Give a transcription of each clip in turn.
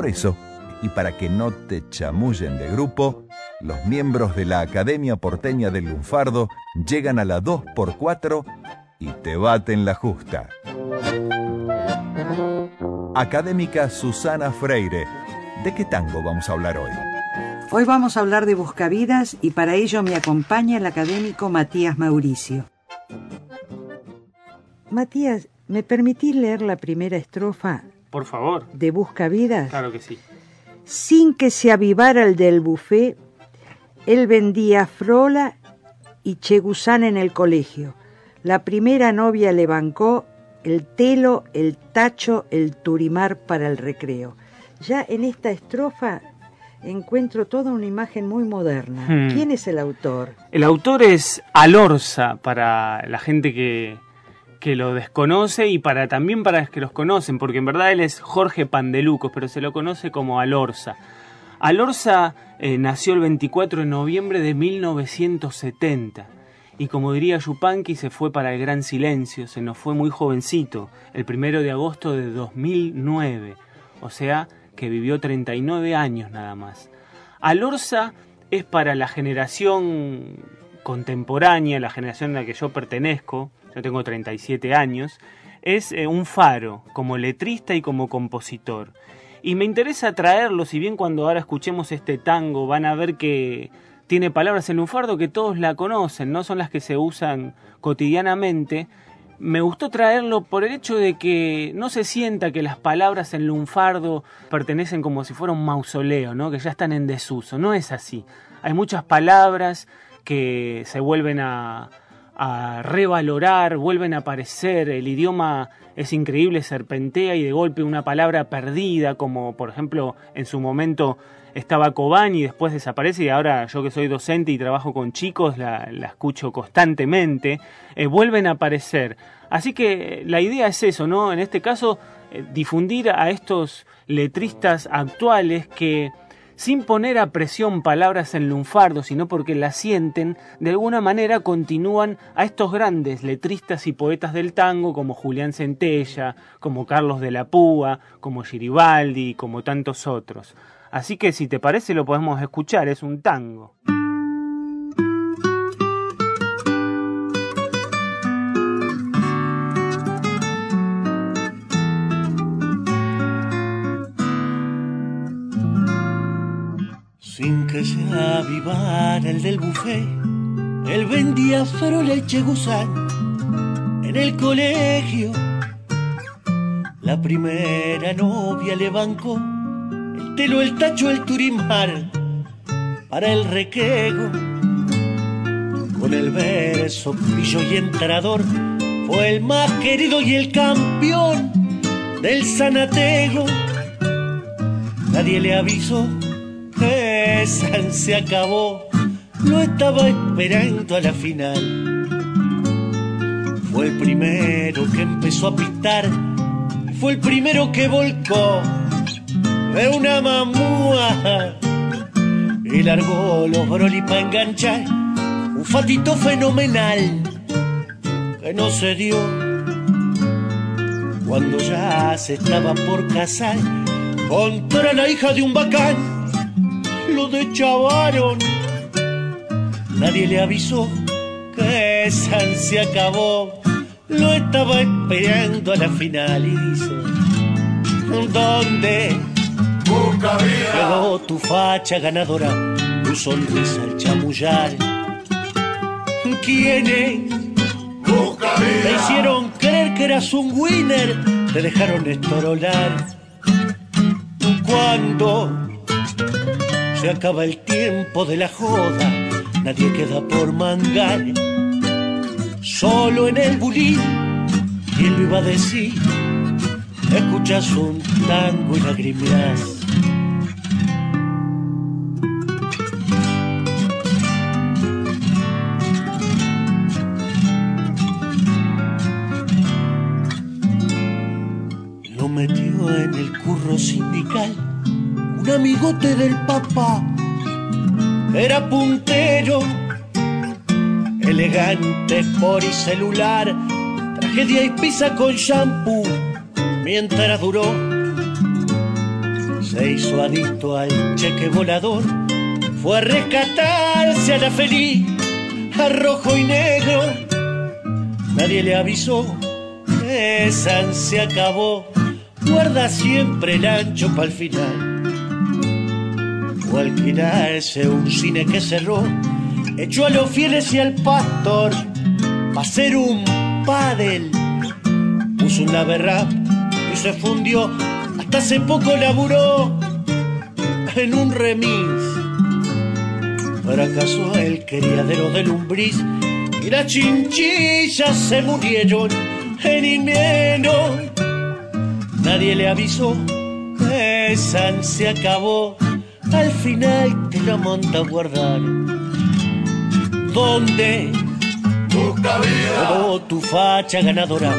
Por eso, y para que no te chamullen de grupo, los miembros de la Academia Porteña del Lunfardo llegan a la 2x4 y te baten la justa. Académica Susana Freire, ¿de qué tango vamos a hablar hoy? Hoy vamos a hablar de Buscavidas y para ello me acompaña el académico Matías Mauricio. Matías, ¿me permitís leer la primera estrofa Por favor. de Buscavidas? Claro que sí. Sin que se avivara el del buffet, él vendía frola y chegusán en el colegio. La primera novia le bancó el telo, el tacho, el turimar para el recreo. Ya en esta estrofa encuentro toda una imagen muy moderna. Hmm. ¿Quién es el autor? El autor es Alorza para la gente que, que lo desconoce y para también para los que los conocen, porque en verdad él es Jorge Pandelucos, pero se lo conoce como Alorza. Alorza eh, nació el 24 de noviembre de 1970 y como diría Yupanqui se fue para el gran silencio, se nos fue muy jovencito, el primero de agosto de 2009, o sea que vivió 39 años nada más. Alorza es para la generación contemporánea, la generación a la que yo pertenezco, yo tengo 37 años, es eh, un faro como letrista y como compositor. Y me interesa traerlo, si bien cuando ahora escuchemos este tango van a ver que tiene palabras en lunfardo que todos la conocen, no son las que se usan cotidianamente. Me gustó traerlo por el hecho de que no se sienta que las palabras en lunfardo pertenecen como si fuera un mausoleo, ¿no? que ya están en desuso. No es así. Hay muchas palabras que se vuelven a, revalorar, vuelven a aparecer, el idioma es increíble, serpentea y de golpe una palabra perdida, como por ejemplo en su momento estaba Cobán y después desaparece y ahora yo que soy docente y trabajo con chicos la, escucho constantemente, eh, vuelven a aparecer. Así que la idea es eso, ¿no? En este caso, eh, difundir a estos letristas actuales que sin poner a presión palabras en lunfardo, sino porque las sienten, de alguna manera continúan a estos grandes letristas y poetas del tango como Julián Centella, como Carlos de la Púa, como Giribaldi, como tantos otros. Así que si te parece lo podemos escuchar, es un tango. El del buffet, él vendía farola y chegusán en el colegio. La primera novia le bancó el telo, el tacho, el turimar para el requego. Con el verso pillo y entrador fue el más querido y el campeón del sanatego. Nadie le avisó San se acabó, lo estaba esperando a la final. Fue el primero que empezó a pitar, fue el primero que volcó. De una mamúa. Y largó los brolis para enganchar. Un fatito fenomenal que no se dio. Cuando ya se estaba por casar contra la hija de un bacán lo deschavaron nadie le avisó que San se acabó lo estaba esperando a la final y dice ¿dónde? Busca vida. Quedó tu facha ganadora, tu sonrisa al chamullar. ¿Quiénes Busca te vida. hicieron creer que eras un winner? Te dejaron estorolar. Cuando se acaba el tiempo de la joda, nadie queda por mangar. Solo en el bulín, ¿quién lo iba a decir? Escuchas un tango y lagrimeas un amigote del papá. Era puntero, elegante por y celular, tragedia y pizza con shampoo mientras duró. Se hizo adicto al cheque volador, fue a rescatarse a la feliz, a rojo y negro. Nadie le avisó, esa se acabó, guarda siempre el ancho para el final. Fue alquilarse un cine que cerró, echó a los fieles y al pastor, pa' ser un pádel, puso un laberrap y se fundió. Hasta hace poco laburó en un remis. Fracasó el criadero de lumbriz y las chinchillas se murieron en invierno. Nadie le avisó que San se acabó. Al final te la monta a guardar. ¿Dónde? Busca vida. Oh, tu facha ganadora,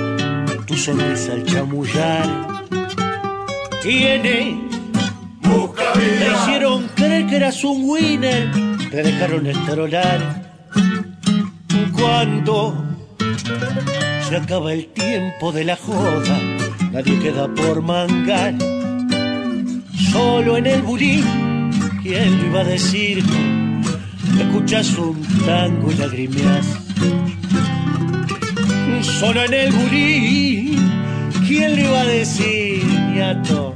tu sonrisa al chamullar. Tiene, Busca te vida. hicieron creer que eras un winner, te dejaron estrolar. Cuando se acaba el tiempo de la joda, nadie queda por mangar. Solo en el bulín, ¿quién lo iba a decir? Escuchas un tango y lagrimeas. Solo en el bulín, ¿quién le iba a decir, ñato?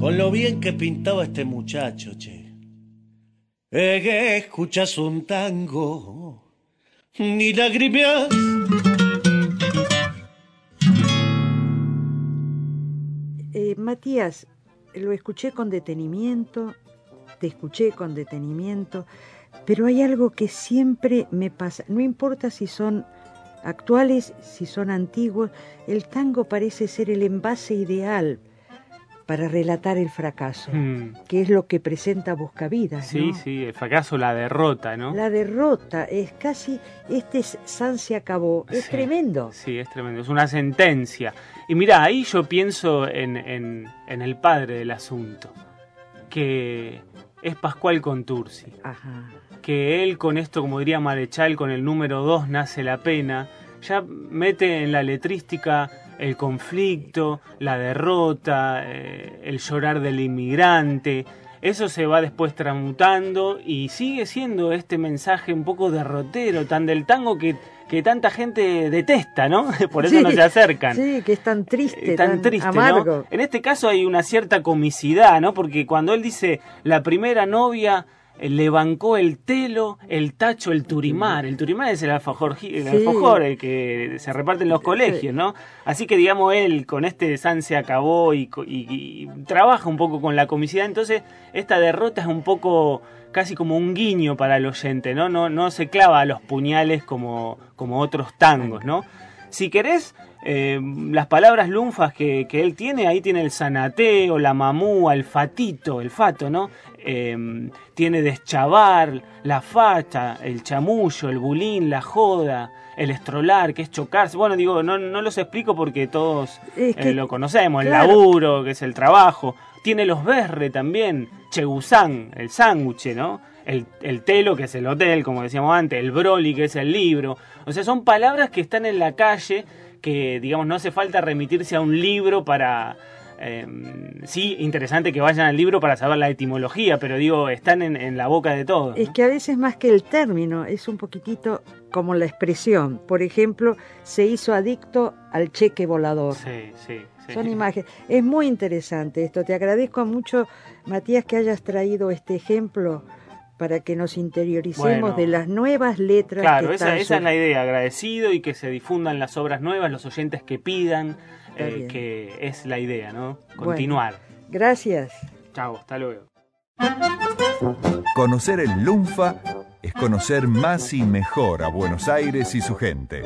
Con lo bien que pintaba este muchacho, che. Eh, escuchas un tango, ni lagrimeas. Eh, Matías, lo escuché con detenimiento, te escuché con detenimiento, pero hay algo que siempre me pasa, no importa si son actuales, si son antiguos, el tango parece ser el envase ideal para relatar el fracaso, Mm. que es lo que presenta Buscavidas. Sí, ¿no? sí, el fracaso, la derrota, ¿no? La derrota es casi, este es- San se acabó, es Sí. tremendo. Sí, es tremendo, es una sentencia. Y mira, ahí yo pienso en, en- en el padre del asunto, que es Pascual Contursi, Ajá. que él con esto, como diría Marechal, con el número 2 nace la pena, ya mete en la letrística el conflicto, la derrota, eh, el llorar del inmigrante. Eso se va después transmutando y sigue siendo este mensaje un poco derrotero, tan del tango que, que tanta gente detesta, ¿no? Por eso Sí, no se acercan. Sí, que es tan triste, Eh, tan, tan, triste, amargo. ¿no? En este caso hay una cierta comicidad, ¿no? Porque cuando él dice la primera novia le bancó el telo, el tacho, el turimar. El turimar es el alfajor, el Sí. alfajor, el que se reparte en los colegios, ¿no? Así que digamos él con este San se acabó y, y- y trabaja un poco con la comicidad. Entonces esta derrota es un poco casi como un guiño para el oyente, ¿no? No, no se clava a los puñales como, como otros tangos, ¿no? Si querés, eh, las palabras lunfas que, que él tiene, ahí tiene el sanateo, la mamúa, el fatito, el fato, ¿no? Eh, tiene deschavar, la facha, el chamullo, el bulín, la joda, el estrolar, que es chocarse. Bueno, digo, no, no los explico porque todos Es que- eh, lo conocemos, el laburo, que es el trabajo. Tiene los berre también, chegusán, el sándwich, ¿no? El, el telo, que es el hotel, como decíamos antes, el broli, que es el libro. O sea, son palabras que están en la calle, que, digamos, no hace falta remitirse a un libro para... eh, sí, interesante que vayan al libro para saber la etimología, pero digo, están en, en la boca de todos. ¿no? Es que a veces más que el término, es un poquitito como la expresión. Por ejemplo, se hizo adicto al cheque volador. Sí, sí, sí. Son imágenes. Es muy interesante esto. Te agradezco mucho, Matías, que hayas traído este ejemplo para que nos interioricemos Bueno. de las nuevas letras. Claro, que esa, están esa es la idea, agradecido y que se difundan las obras nuevas, los oyentes que pidan, eh, que es la idea, ¿no? Bueno. Continuar. Gracias. Chao, hasta luego. Conocer el Lunfa es conocer más y mejor a Buenos Aires y su gente.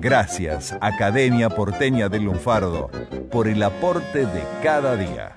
Gracias, Academia Porteña del Lunfardo, por el aporte de cada día.